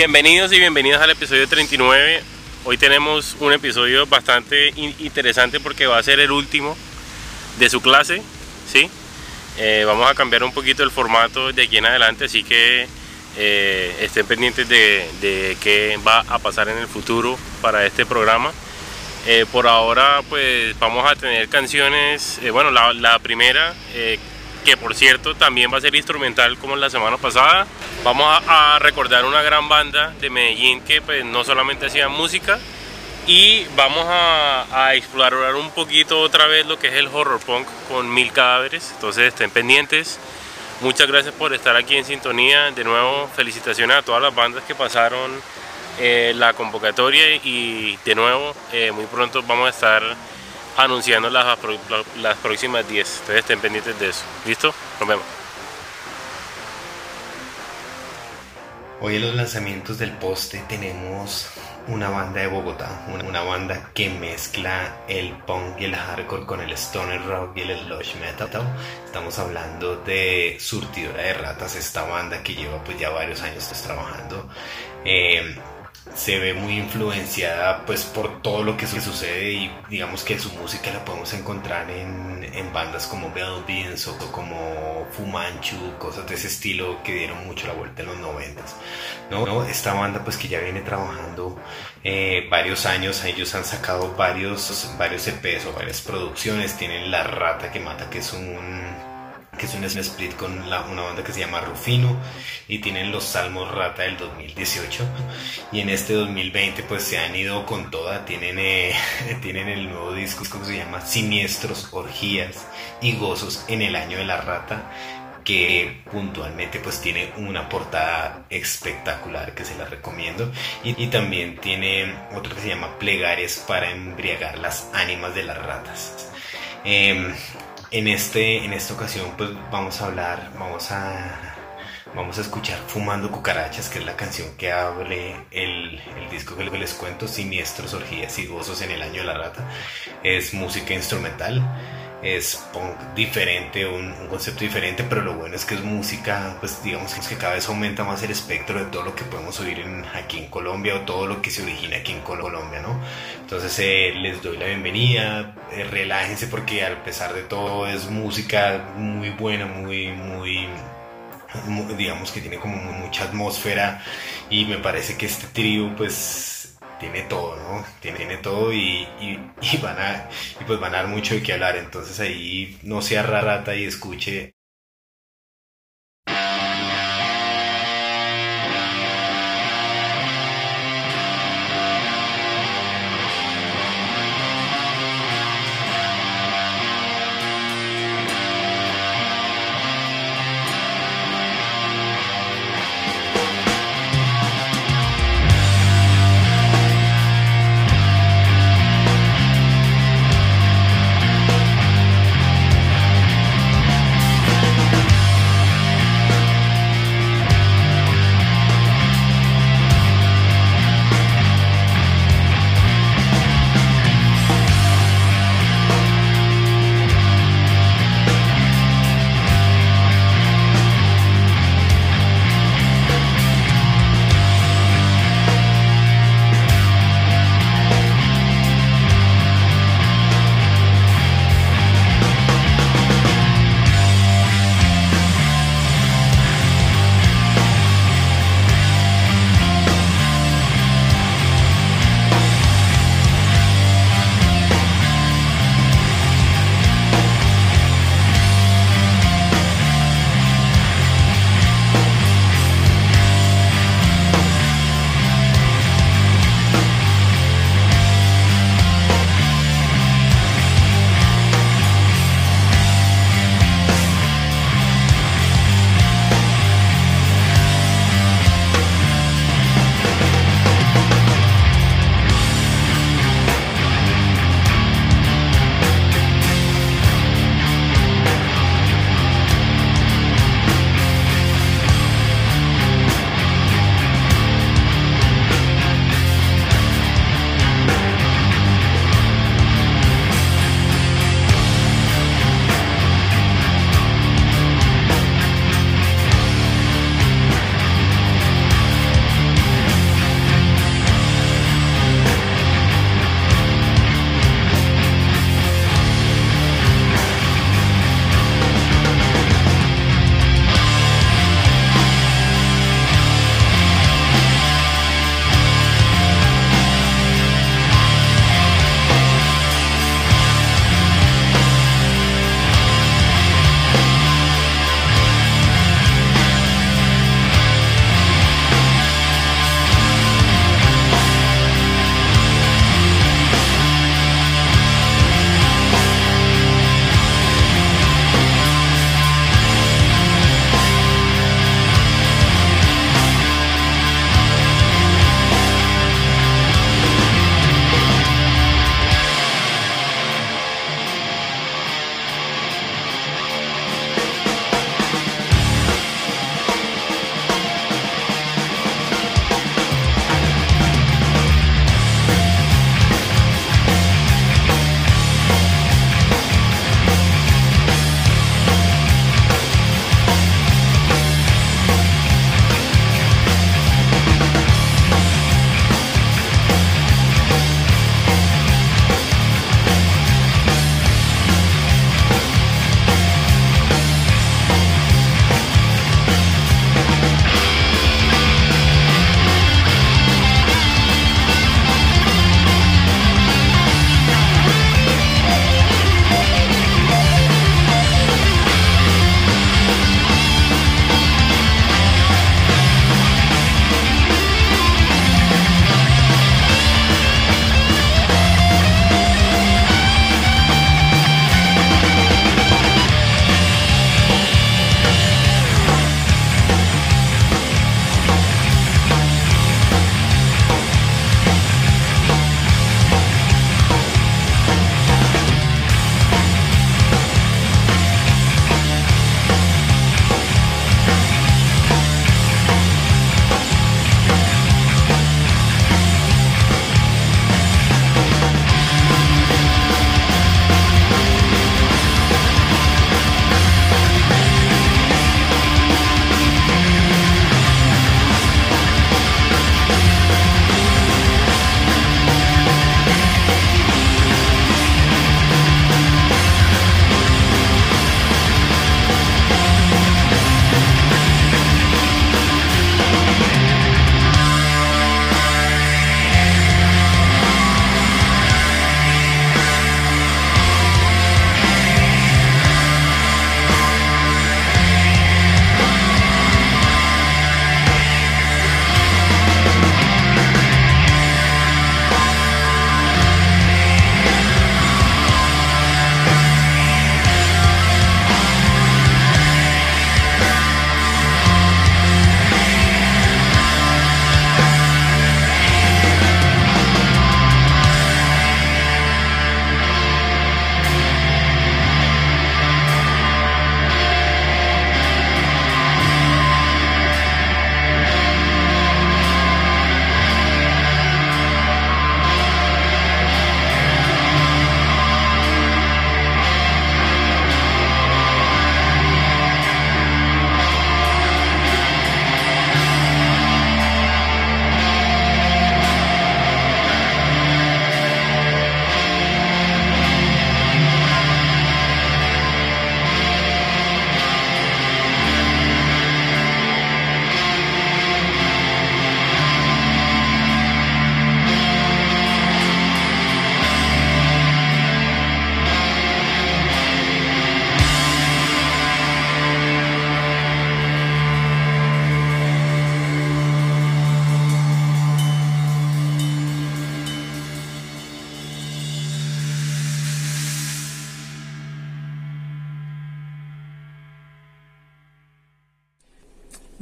Bienvenidos y bienvenidas al episodio 39. Hoy tenemos un episodio bastante interesante porque va a ser el último de su clase, ¿sí? Eh, vamos a cambiar un poquito el formato de aquí en adelante, así que eh, estén pendientes de, qué va a pasar en el futuro para este programa. Eh, por ahora pues vamos a tener canciones, bueno la, primera que por cierto también va a ser instrumental como la semana pasada. Vamos a, recordar una gran banda de Medellín que pues no solamente hacía música y vamos a, a, explorar un poquito otra vez lo que es el horror punk con mil cadáveres, entonces estén pendientes. Muchas gracias por estar aquí en sintonía. De nuevo, felicitaciones a todas las bandas que pasaron eh, la convocatoria y de nuevo, eh, muy pronto vamos a estar anunciando las, próximas 10. Entonces estén pendientes de eso. ¿Listo? Nos vemos. Hoy en los lanzamientos del poste tenemos una banda de Bogotá, una, banda que mezcla el punk y el hardcore con el stoner rock y el sludge metal. Estamos hablando de Surtidora de Ratas, esta banda que lleva pues ya varios años trabajando. Eh, se ve muy influenciada pues por todo lo que sucede y digamos que su música la podemos encontrar en, en bandas como Beans o como Fumanchu, cosas de ese estilo que dieron mucho la vuelta en los noventas. ¿no? Esta banda pues que ya viene trabajando eh, varios años, ellos han sacado varios, varios EPs o varias producciones, tienen La Rata que Mata que es un que es un split con una banda que se llama Rufino y tienen los Salmos Rata del 2018 y en este 2020 pues se han ido con toda, tienen, eh, tienen el nuevo disco que se llama Siniestros, Orgías y Gozos en el año de la rata que puntualmente pues tiene una portada espectacular que se la recomiendo. Y, también tiene otro que se llama Plegarias para embriagar las ánimas de las ratas. Em, en, este, en esta ocasión pues vamos a hablar, vamos a, vamos a escuchar Fumando Cucarachas, que es la canción que hable el, el disco que les cuento, Siniestros, Orgías y Gozos en el Año de la Rata. Es música instrumental es punk diferente, un, concepto diferente, pero lo bueno es que es música, pues digamos que cada vez aumenta más el espectro de todo lo que podemos oír aquí en Colombia o todo lo que se origina aquí en Colombia, ¿no? Entonces eh, les doy la bienvenida, eh, relájense porque a pesar de todo es música muy buena, muy, muy, digamos que tiene como mucha atmósfera y me parece que este trío pues tiene todo, ¿no? Tiene, todo y, y, van a, y pues van a dar mucho de qué hablar. Entonces ahí no sea rarata y escuche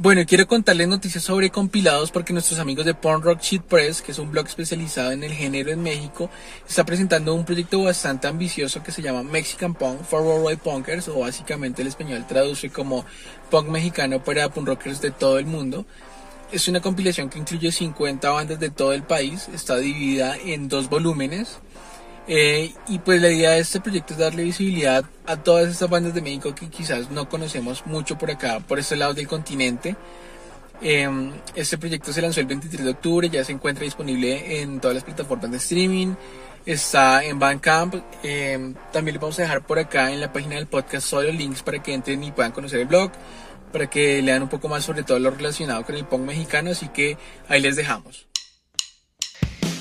Bueno, quiero contarles noticias sobre compilados porque nuestros amigos de Porn Rock Shit Press, que es un blog especializado en el género en México, está presentando un proyecto bastante ambicioso que se llama Mexican Punk for Worldwide Punkers, o básicamente el español traduce como punk mexicano para punk rockers de todo el mundo. Es una compilación que incluye 50 bandas de todo el país, está dividida en dos volúmenes. Eh, y pues la idea de este proyecto es darle visibilidad a todas estas bandas de México que quizás no conocemos mucho por acá, por este lado del continente. Em, este proyecto se lanzó el 23 de octubre, ya se encuentra disponible en todas las plataformas de streaming, está en Bandcamp. Em, también les vamos a dejar por acá en la página del podcast solo links para que entren y puedan conocer el blog, para que lean un poco más sobre todo lo relacionado con el punk mexicano, así que ahí les dejamos.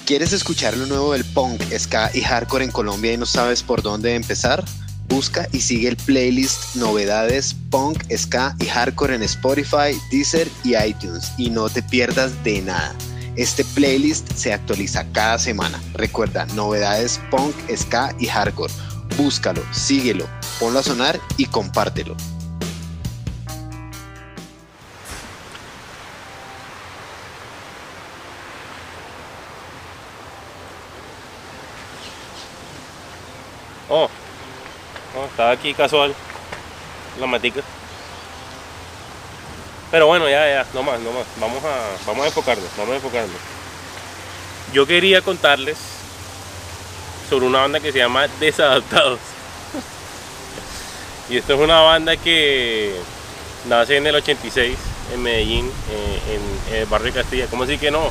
¿Quieres escuchar lo nuevo del punk, ska y hardcore en Colombia y no sabes por dónde empezar? Busca y sigue el playlist Novedades Punk, Ska y Hardcore en Spotify, Deezer y iTunes y no te pierdas de nada. Este playlist se actualiza cada semana. Recuerda, Novedades Punk, Ska y Hardcore. Búscalo, síguelo, ponlo a sonar y compártelo. Oh, oh, estaba aquí casual, la matica. Pero bueno, ya, ya, no más, no más. Vamos a, vamos a enfocarnos, vamos a enfocarnos. Yo quería contarles sobre una banda que se llama Desadaptados. Y esto es una banda que nace en el 86 en Medellín, eh, en, el barrio de Castilla. ¿Cómo así que no?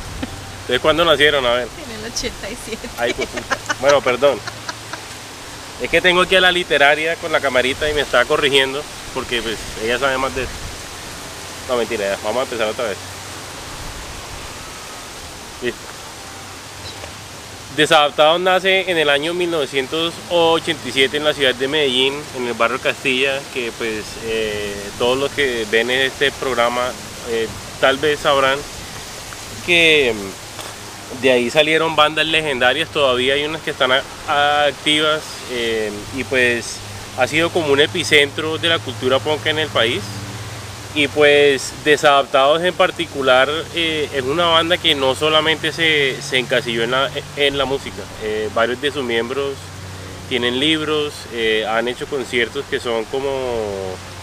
¿Ustedes cuándo nacieron? A ver. En el 87. Ay, pues. Bueno, perdón. Es que tengo aquí a la literaria con la camarita y me está corrigiendo porque pues ella sabe más de eso. No, mentira. Vamos a empezar otra vez. Listo. Desadaptados nace en el año 1987 en la ciudad de Medellín, en el barrio Castilla, que pues eh, todos los que ven este programa eh, tal vez sabrán que mm, de ahí salieron bandas legendarias, todavía hay unas que están activas eh, y pues ha sido como un epicentro de la cultura punk en el país. Y pues Desadaptados en particular eh, es una banda que no solamente se, se encasilló en la, en la música, eh, varios de sus miembros tienen libros, eh, han hecho conciertos que son como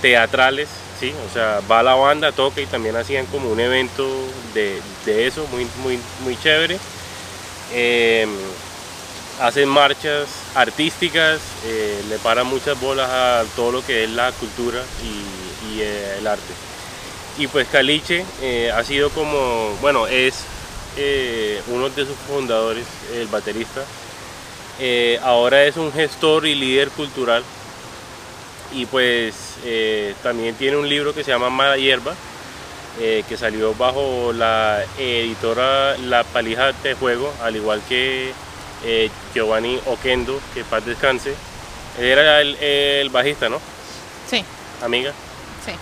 teatrales, ¿sí? o sea, va la banda, toca y también hacían como un evento de, de eso, muy, muy, muy chévere. Eh, hacen marchas artísticas, eh, le paran muchas bolas a todo lo que es la cultura y, eh, el arte. Y pues Caliche eh, ha sido como, bueno, es uno de sus fundadores, el baterista. Ahora es un gestor y líder cultural. Y pues eh, también tiene un libro que se llama Mala Hierba, eh, que salió bajo la editora La Palija de Juego, al igual que eh, Giovanni Oquendo, que paz descanse. Él era el, el bajista, ¿no? Sí, Amiga. sí.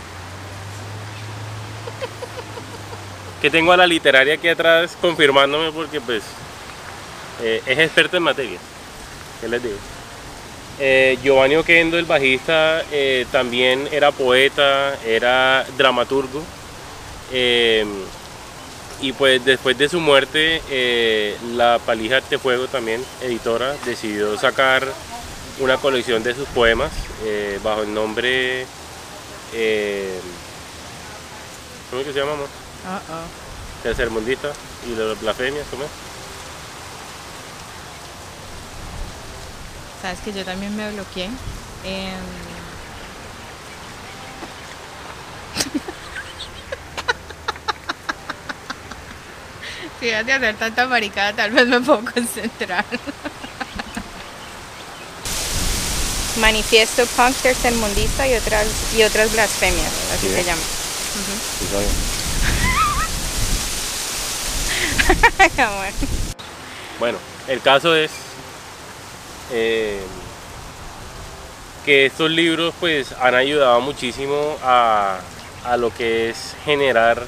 Que tengo a la literaria aquí atrás confirmándome porque pues eh, es experta en materia. ¿Qué les digo? Eh, Giovanni Oquendo, el bajista, eh, también era poeta, era dramaturgo. eh, y pues después de su muerte, eh, la Palija de Fuego también, editora, decidió sacar una colección de sus poemas bajo el nombre... ¿Cómo es que se llama? Uh-oh. Tercermundista y la blasfemia, ¿cómo es? Sabes que yo también me bloqueé. Em, Si dejas de hacer tanta maricada, tal vez me puedo concentrar. Manifiesto punk tercermundista y otras y otras blasfemias, así Sí. se llama. Bueno. Bueno, el caso es eh, que estos libros pues han ayudado muchísimo a, a lo que es generar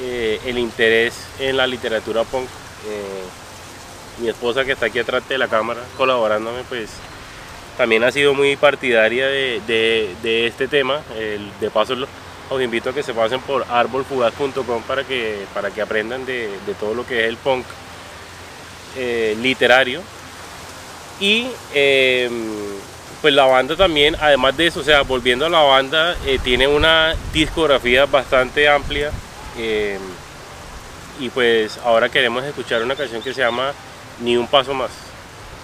eh, el interés en la literatura punk. Eh, mi esposa que está aquí atrás de la cámara colaborándome pues también ha sido muy partidaria de, de- este tema. De paso Os invito a que se pasen por arbolfugaz.com para que, para que aprendan de, de todo lo que es el punk literario. Y eh, pues la banda también, además de eso, o sea, volviendo a la banda, eh, tiene una discografía bastante amplia. eh, y pues ahora queremos escuchar una canción que se llama Ni un paso más.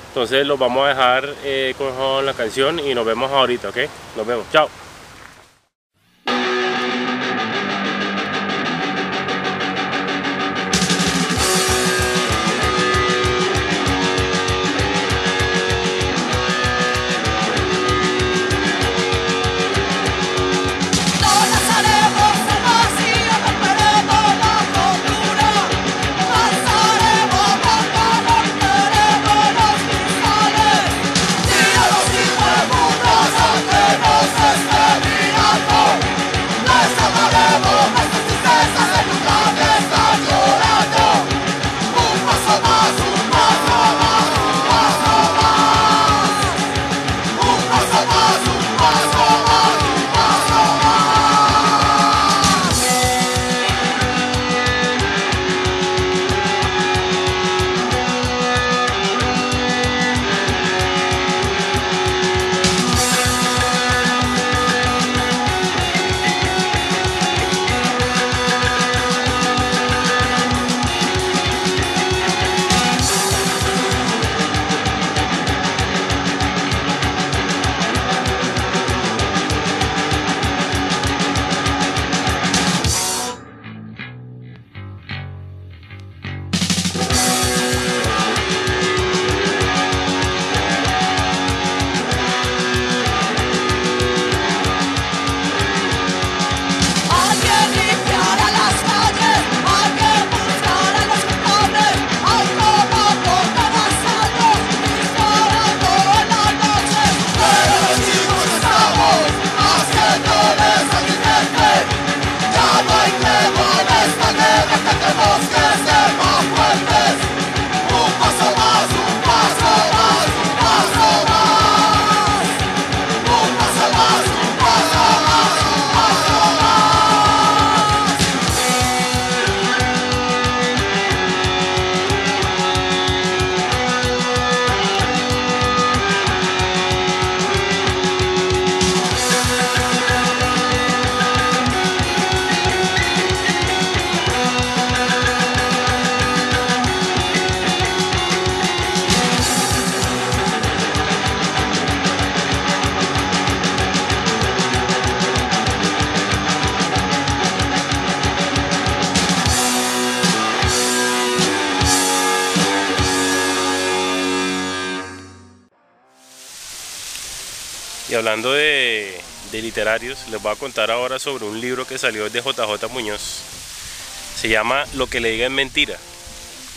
Entonces los vamos a dejar eh, con la canción y nos vemos ahorita, ¿ok? Nos vemos, chao. De literarios, les voy a contar ahora sobre un libro que salió de JJ Muñoz. Se llama Lo que le diga es mentira.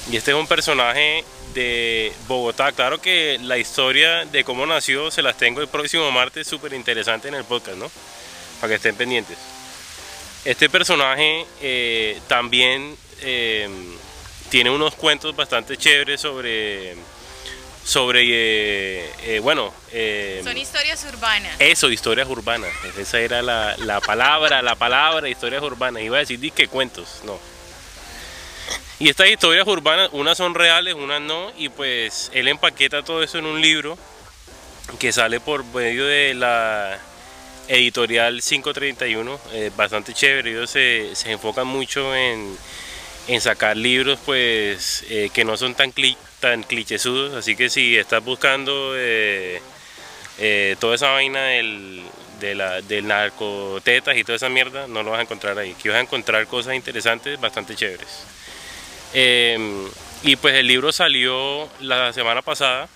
Y este es un personaje de Bogotá. Claro que la historia de cómo nació se las tengo el próximo martes, súper interesante en el podcast, ¿no? Para que estén pendientes. Este personaje eh, también eh, tiene unos cuentos bastante chéveres sobre, sobre eh, eh, bueno, eh, Son historias urbanas. eso, historias urbanas. Esa era la, la palabra, la palabra, historias urbanas. Iba a decir que cuentos, no. Y estas historias urbanas, unas son reales, unas no, y pues él empaqueta todo eso en un libro que sale por medio de la editorial 531, eh, bastante chévere. Ellos se, se enfocan mucho en, en sacar libros pues eh, que no son tan, cli- tan clichésudos, así que si estás buscando eh, eh, toda esa vaina del, de del narcotetas y toda esa mierda, no lo vas a encontrar ahí. Aquí vas a encontrar cosas interesantes, bastante chéveres. Eh, y pues el libro salió la semana pasada.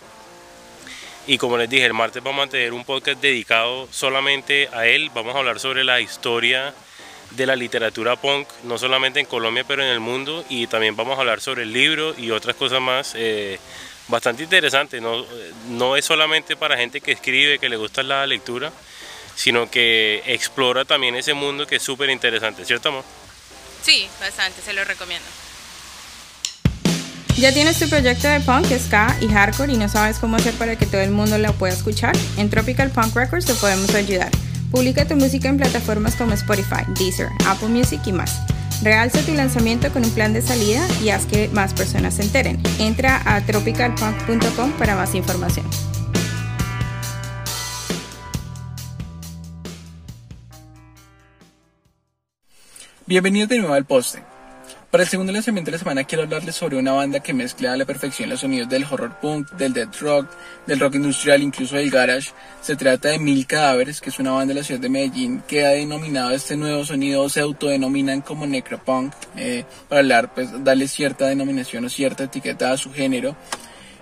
Y como les dije, el martes vamos a tener un podcast dedicado solamente a él. Vamos a hablar sobre la historia de la literatura punk, no solamente en Colombia, pero en el mundo. Y también vamos a hablar sobre el libro y otras cosas más. eh, bastante interesante. No, no es solamente para gente que escribe, que le gusta la lectura, sino que explora también ese mundo que es súper interesante, ¿cierto, amor? Sí, bastante, se lo recomiendo. ¿Ya tienes tu proyecto de punk, ska y hardcore y no sabes cómo hacer para que todo el mundo lo pueda escuchar? En Tropical Punk Records te podemos ayudar. Publica tu música en plataformas como Spotify, Deezer, Apple Music y más. Realza tu lanzamiento con un plan de salida y haz que más personas se enteren. Entra a tropicalpunk.com para más información. Bienvenidos de nuevo al poste. Para el segundo lanzamiento de la semana quiero hablarles sobre una banda que mezcla a la perfección los sonidos del horror punk, del death rock, del rock industrial, incluso del garage. Se trata de Mil Cadáveres, que es una banda de la ciudad de Medellín que ha denominado este nuevo sonido, se autodenominan como necropunk, eh, para hablar, pues darle cierta denominación o cierta etiqueta a su género.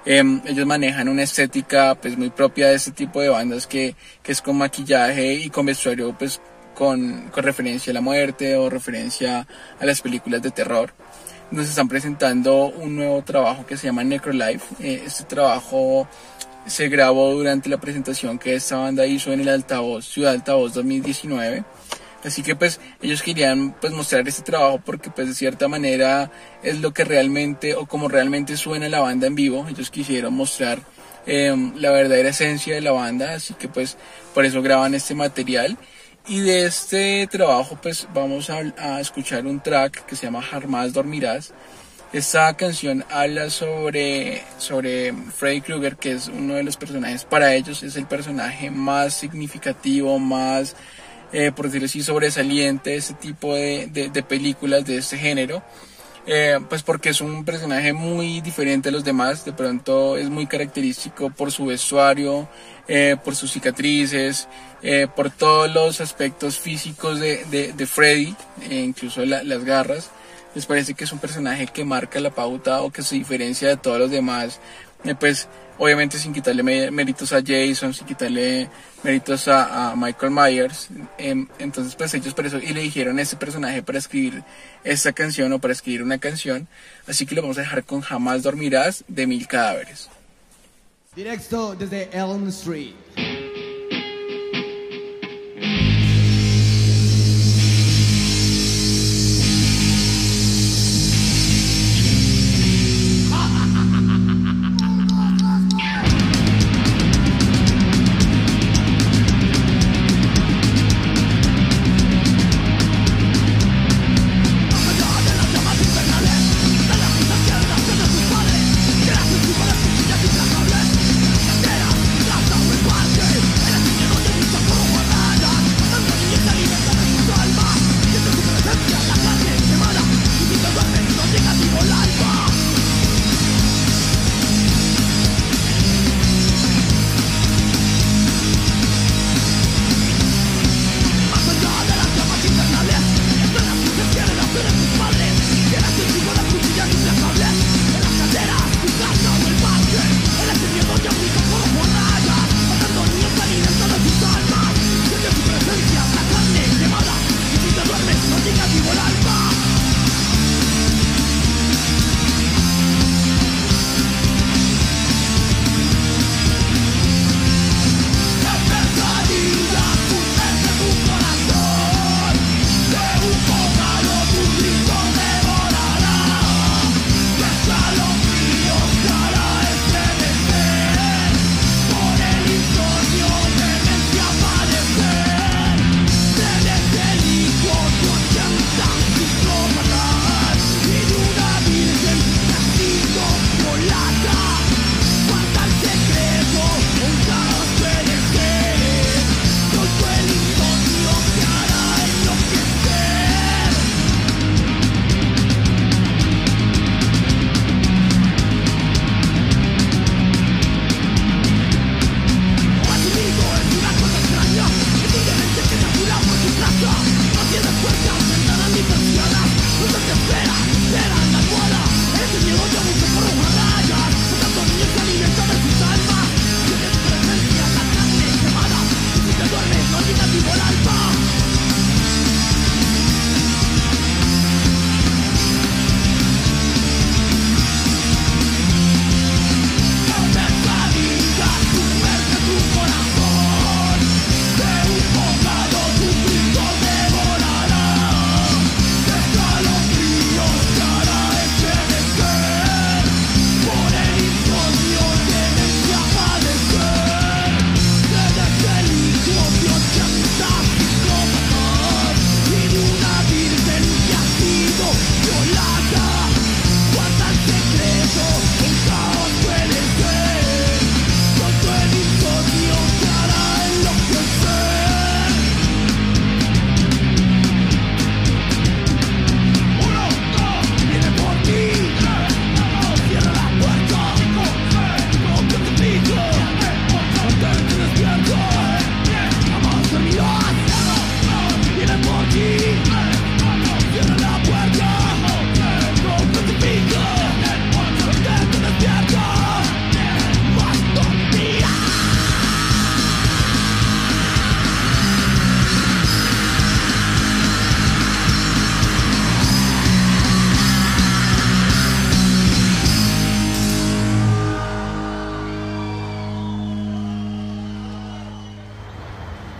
Em, ellos manejan una estética pues muy propia de este tipo de bandas que, que es con maquillaje y con vestuario pues con, con referencia a la muerte o referencia a las películas de terror. Nos están presentando un nuevo trabajo que se llama Necrolife. Eh, este trabajo se grabó durante la presentación que esta banda hizo en el Altavoz, Ciudad Altavoz 2019. Así que pues ellos querían pues mostrar este trabajo porque pues de cierta manera es lo que realmente o como realmente suena la banda en vivo. Ellos quisieron mostrar eh, la verdadera esencia de la banda, así que pues por eso graban este material. Y de este trabajo pues vamos a, escuchar un track que se llama Jamás Dormirás. Esta canción habla sobre, sobre Freddy Krueger, que es uno de los personajes, para ellos es el personaje más significativo, más, eh, por decirlo así, sobresaliente de este tipo de, de, de películas de este género. Eh, pues porque es un personaje muy diferente a los demás, de pronto es muy característico por su vestuario, eh, por sus cicatrices, eh, por todos los aspectos físicos de, de, de Freddy, eh, incluso la- las garras. Les parece que es un personaje que marca la pauta o que se diferencia de todos los demás, eh, pues obviamente sin quitarle mé- méritos a Jason, sin quitarle méritos a, a Michael Myers. Em, entonces pues ellos por eso y le dijeron a este personaje para escribir esta canción o para escribir una canción. Así que lo vamos a dejar con Jamás Dormirás de Mil Cadáveres. Directo desde Elm Street.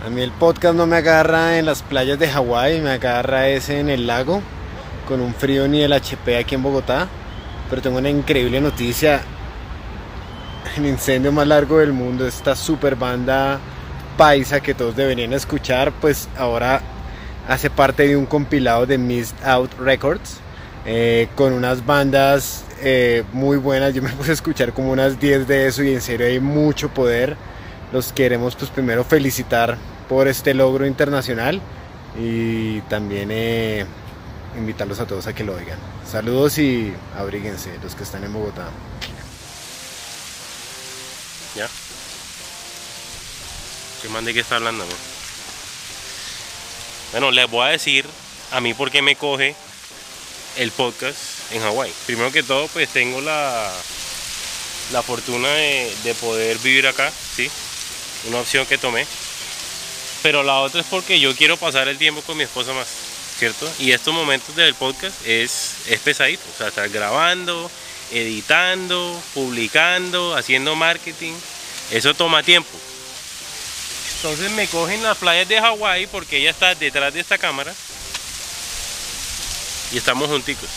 A mí el podcast no me agarra en las playas de Hawái, me agarra ese en el lago, con un frío ni el HP aquí en Bogotá. Pero tengo una increíble noticia. El incendio más largo del mundo, esta super banda paisa que todos deberían escuchar, pues ahora hace parte de un compilado de Missed Out Records. eh, con unas bandas eh, muy buenas, yo me puse a escuchar como unas 10 de eso y en serio hay mucho poder. Los queremos pues primero felicitar por este logro internacional y también eh, invitarlos a todos a que lo oigan. Saludos y abríguense los que están en Bogotá. ¿Ya? ¿Qué man de qué está hablando? no? Bueno, les voy a decir a mí por qué me coge el podcast en Hawái. Primero que todo, pues tengo la, la fortuna de, de poder vivir acá, ¿sí? Una opción que tomé. Pero la otra es porque yo quiero pasar el tiempo con mi esposa más, ¿cierto? Y estos momentos del podcast es, es pesadito. O sea, estar grabando, editando, publicando, haciendo marketing. Eso toma tiempo. Entonces me cogen las playas de Hawái porque ella está detrás de esta cámara. Y estamos junticos.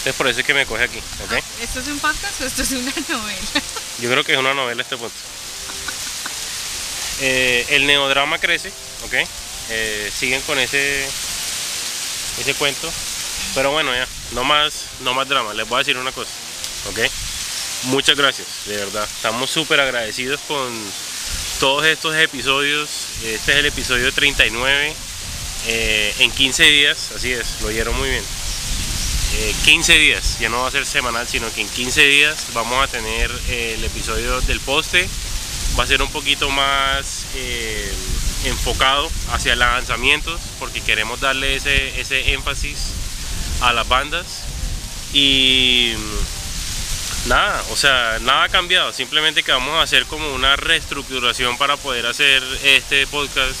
Entonces por eso es que me coge aquí, ¿ok? ¿Esto es un podcast o esto es una novela? Yo creo que es una novela este punto. Eh, el neodrama crece, ¿ok? Eh, siguen con ese ese cuento. Pero bueno, ya, no más, no más drama. Les voy a decir una cosa, ¿ok? Muchas gracias, de verdad. Estamos súper agradecidos con todos estos episodios. Este es el episodio 39. eh, en 15 días, así es, lo oyeron muy bien. Eh, 15 días, ya no va a ser semanal, sino que en 15 días vamos a tener el episodio del poste. Va a ser un poquito más eh, enfocado hacia lanzamientos, porque queremos darle ese, ese énfasis a las bandas. Y mm, nada, o sea, nada ha cambiado, simplemente que vamos a hacer como una reestructuración para poder hacer este podcast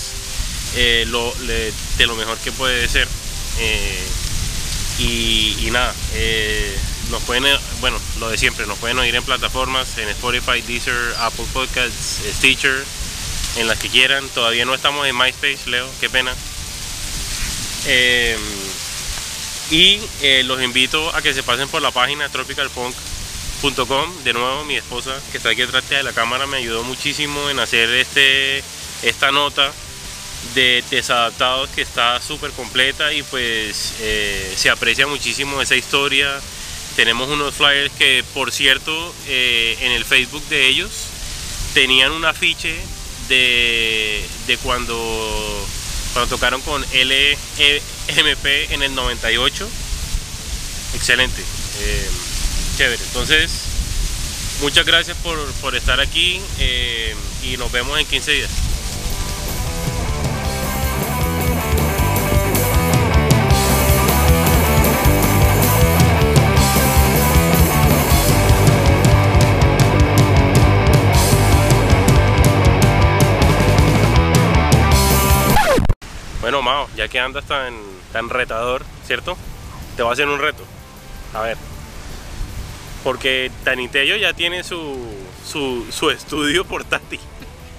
eh, lo- de lo mejor que puede ser. Eh, y, nada, nos pueden, eh, bueno, lo de siempre, nos pueden oír en plataformas, en Spotify, Deezer, Apple Podcasts, Stitcher, en las que quieran. Todavía no estamos en MySpace, Leo, qué pena. Eh, y eh, los invito a que se pasen por la página tropicalpunk.com. De nuevo, mi esposa que está aquí detrás de la cámara me ayudó muchísimo en hacer este, esta nota de desadaptados que está súper completa y pues eh, se aprecia muchísimo esa historia. Tenemos unos flyers que por cierto eh, en el Facebook de ellos tenían un afiche de, de cuando, cuando tocaron con LMP en el 98. Excelente, eh, chévere. Entonces, muchas gracias por, por estar aquí eh, y nos vemos en 15 días. Bueno, Mao, ya que andas tan, tan retador, ¿cierto? Te voy a hacer un reto. A ver. Porque Tanitello ya tiene su, su, su estudio portátil.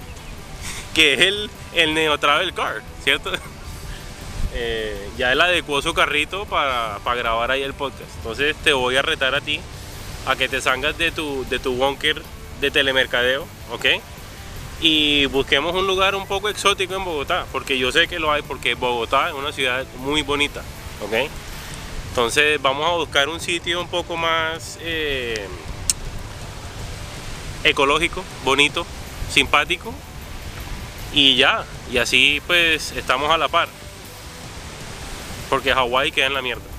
Que es el, el Neo Travel Car, ¿cierto? Eh, ya él adecuó su carrito para, para grabar ahí el podcast. Entonces te voy a retar a ti a que te salgas de tu, de tu bunker de telemercadeo, ¿ok? Y busquemos un lugar un poco exótico en Bogotá, porque yo sé que lo hay, porque Bogotá es una ciudad muy bonita, ¿ok? Entonces vamos a buscar un sitio un poco más eh, ecológico, bonito, simpático, y ya, y así pues estamos a la par, porque Hawái queda en la mierda.